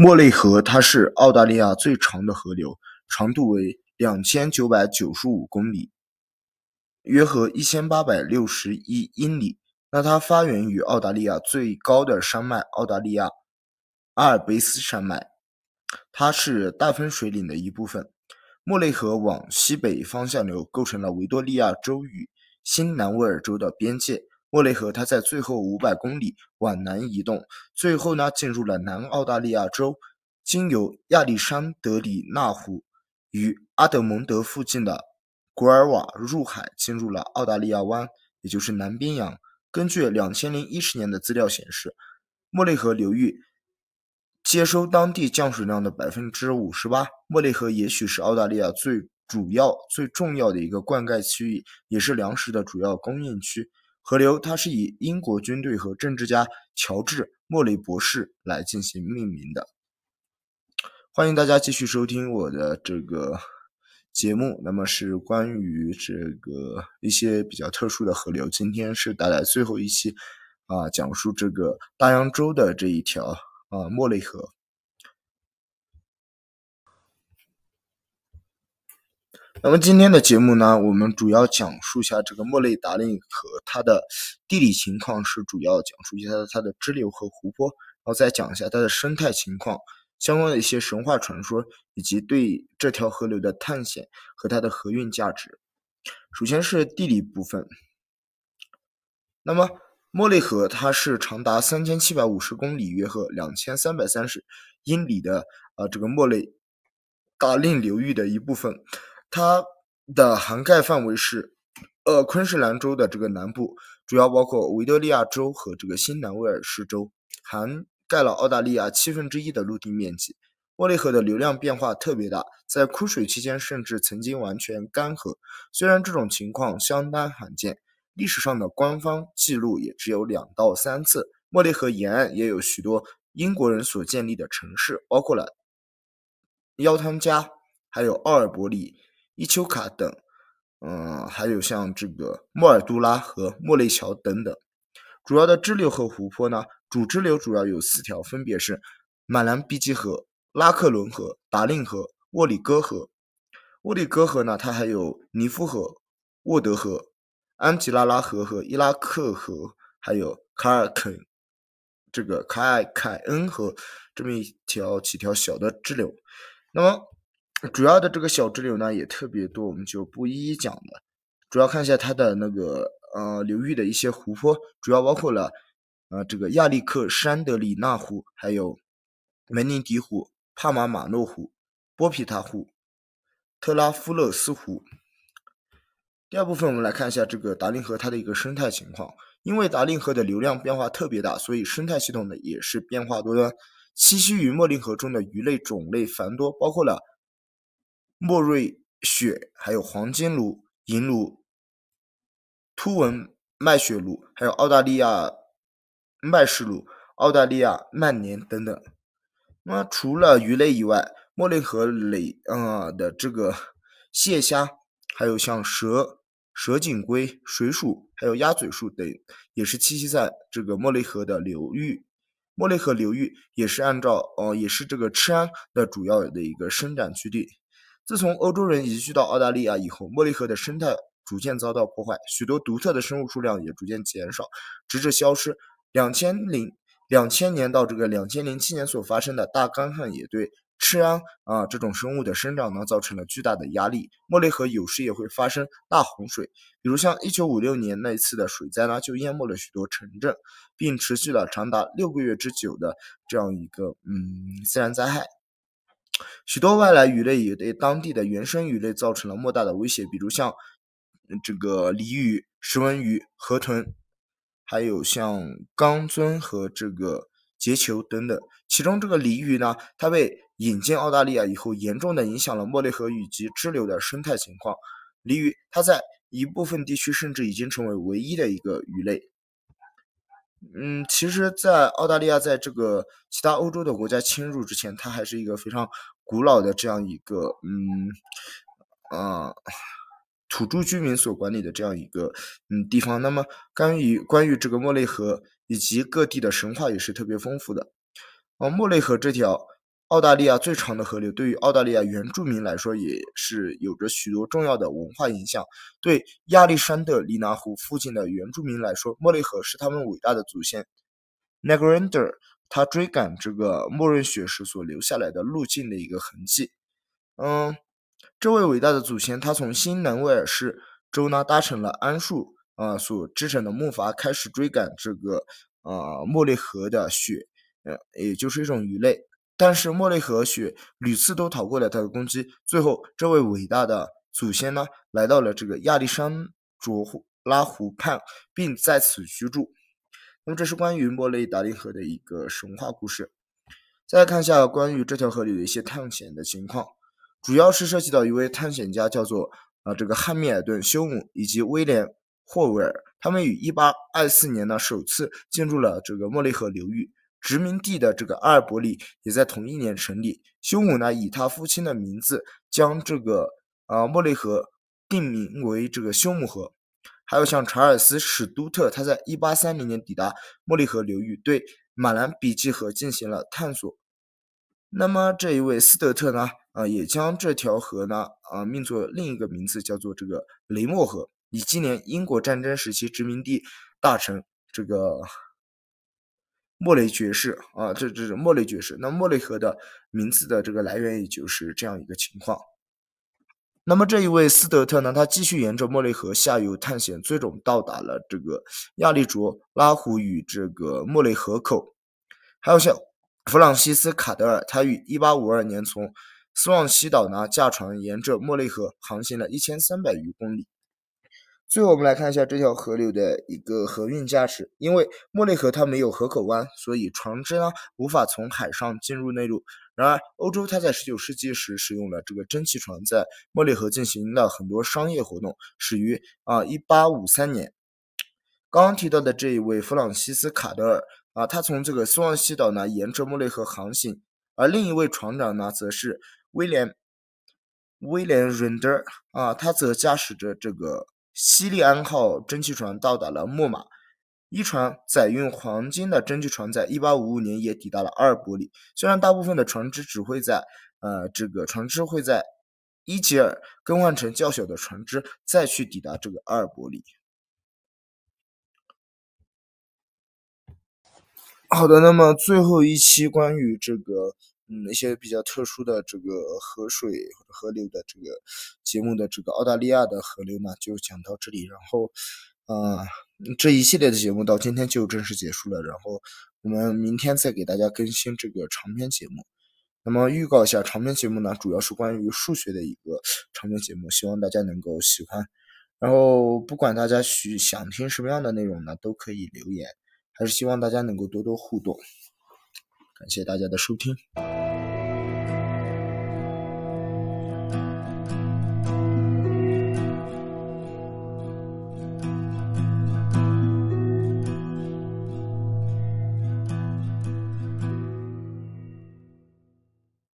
莫雷河它是澳大利亚最长的河流，长度为两千九百九十五公里，约合一千八百六十一英里。那它发源于澳大利亚最高的山脉——澳大利亚阿尔卑斯山脉，它是大分水岭的一部分。莫雷河往西北方向流，构成了维多利亚州与新南威尔州的边界。莫雷河，它在最后五百公里往南移动，最后呢进入了南澳大利亚州，经由亚历山德里纳湖与阿德蒙德附近的古尔瓦入海，进入了澳大利亚湾，也就是南冰洋。根据两千零一十年的资料显示，莫雷河流域接收当地降水量的百分之五十八。莫雷河也许是澳大利亚最主要、最重要的一个灌溉区域，也是粮食的主要供应区。河流它是以英国军队和政治家乔治·莫雷博士来进行命名的。欢迎大家继续收听我的这个节目，那么是关于这个一些比较特殊的河流。今天是带来最后一期啊，讲述这个大洋洲的这一条啊莫雷河。那么今天的节目呢，我们主要讲述一下这个莫雷达令河它的地理情况，是主要讲述一下它的支流和湖泊，然后再讲一下它的生态情况，相关的一些神话传说，以及对这条河流的探险和它的河运价值。首先是地理部分。那么莫雷河它是长达三千七百五十公里，约合两千三百三十英里的啊这个莫雷达令流域的一部分。它的涵盖范围是，呃，昆士兰州的这个南部，主要包括维多利亚州和这个新南威尔士州，涵盖了澳大利亚七分之一的陆地面积。莫利河的流量变化特别大，在枯水期间甚至曾经完全干涸。虽然这种情况相当罕见，历史上的官方记录也只有两到三次。莫利河沿岸也有许多英国人所建立的城市，包括了腰汤加，还有奥尔伯里。伊丘卡等，嗯，还有像这个莫尔杜拉和莫雷桥等等。主要的支流和湖泊呢，主支流主要有四条，分别是马兰比基河、拉克伦河、达令河、沃里戈河。沃里戈河呢，它还有尼夫河、沃德河、安吉拉拉河和伊拉克河，还有卡尔肯这个凯凯恩河这么一条几条小的支流。那么。主要的这个小支流呢也特别多，我们就不一一讲了。主要看一下它的那个呃流域的一些湖泊，主要包括了呃这个亚历克山德里纳湖，还有门宁迪湖、帕马马诺湖、波皮塔湖、特拉夫勒斯湖。第二部分我们来看一下这个达令河它的一个生态情况。因为达令河的流量变化特别大，所以生态系统呢也是变化多端。栖息于莫令河中的鱼类种类繁多，包括了。莫瑞雪，还有黄金鲈、银鲈、突纹麦雪鲈，还有澳大利亚麦氏鲈、澳大利亚曼年等等。那么除了鱼类以外，莫雷河里啊的这个蟹虾，还有像蛇、蛇颈龟、水鼠，还有鸭嘴兽等，也是栖息在这个莫雷河的流域。莫雷河流域也是按照呃，也是这个赤安的主要的一个生长区地。自从欧洲人移居到澳大利亚以后，莫雷河的生态逐渐遭到破坏，许多独特的生物数量也逐渐减少，直至消失。两千零两千年到这个两千零七年所发生的大干旱，也对赤安啊这种生物的生长呢造成了巨大的压力。莫雷河有时也会发生大洪水，比如像一九五六年那一次的水灾呢，就淹没了许多城镇，并持续了长达六个月之久的这样一个嗯自然灾害。许多外来鱼类也对当地的原生鱼类造成了莫大的威胁，比如像这个鲤鱼、石纹鱼、河豚，还有像钢鳟和这个节球等等。其中，这个鲤鱼呢，它被引进澳大利亚以后，严重的影响了莫雷河以及支流的生态情况。鲤鱼它在一部分地区甚至已经成为唯一的一个鱼类。嗯，其实，在澳大利亚，在这个其他欧洲的国家侵入之前，它还是一个非常古老的这样一个，嗯，啊，土著居民所管理的这样一个，嗯，地方。那么，关于关于这个莫雷河以及各地的神话也是特别丰富的。啊，莫雷河这条澳大利亚最长的河流，对于澳大利亚原住民来说也是有着许多重要的文化影响。对亚历山德里纳湖附近的原住民来说，莫雷河是他们伟大的祖先 n a g r a n d e r 他追赶这个默认雪时所留下来的路径的一个痕迹。嗯，这位伟大的祖先，他从新南威尔士州呢搭乘了桉树啊所织成的木筏，开始追赶这个啊莫雷河的雪，呃，也就是一种鱼类。但是莫雷河雪屡次都逃过了他的攻击，最后这位伟大的祖先呢，来到了这个亚历山卓拉湖畔，并在此居住。那么这是关于莫雷达林河的一个神话故事。再来看一下关于这条河里的一些探险的情况，主要是涉及到一位探险家，叫做啊这个汉密尔顿休姆以及威廉霍维尔，他们于1824年呢首次进入了这个莫雷河流域。殖民地的这个阿尔伯里也在同一年成立。休姆呢，以他父亲的名字将这个啊莫雷河定名为这个休姆河。还有像查尔斯史都特，他在1830年抵达莫雷河流域，对马兰比基河进行了探索。那么这一位斯德特呢，啊也将这条河呢啊命作另一个名字，叫做这个雷莫河，以纪念英国战争时期殖民地大臣这个。莫雷爵士啊，这这是莫雷爵士。那莫雷河的名字的这个来源，也就是这样一个情况。那么这一位斯德特呢，他继续沿着莫雷河下游探险，最终到达了这个亚利卓拉湖与这个莫雷河口。还有像弗朗西斯卡德尔，他于1852年从斯旺西岛呢驾船沿着莫雷河航行了一千三百余公里。最后，我们来看一下这条河流的一个河运价值。因为莫雷河它没有河口湾，所以船只呢无法从海上进入内陆。然而，欧洲它在19世纪时使用了这个蒸汽船，在莫雷河进行了很多商业活动，始于啊1853年。刚刚提到的这一位弗朗西斯卡德尔啊，他从这个斯旺西岛呢沿着莫雷河航行，而另一位船长呢则是威廉威廉伦德啊，他则驾驶着这个。西利安号蒸汽船到达了莫马，一船载运黄金的蒸汽船在1855年也抵达了阿尔伯里。虽然大部分的船只只会在呃这个船只会在伊吉尔更换成较小的船只，再去抵达这个阿尔伯里。好的，那么最后一期关于这个。嗯，一些比较特殊的这个河水河流的这个节目的这个澳大利亚的河流呢，就讲到这里。然后，啊，这一系列的节目到今天就正式结束了。然后我们明天再给大家更新这个长篇节目。那么预告一下，长篇节目呢，主要是关于数学的一个长篇节目，希望大家能够喜欢。然后不管大家需想听什么样的内容呢，都可以留言。还是希望大家能够多多互动。感谢大家的收听。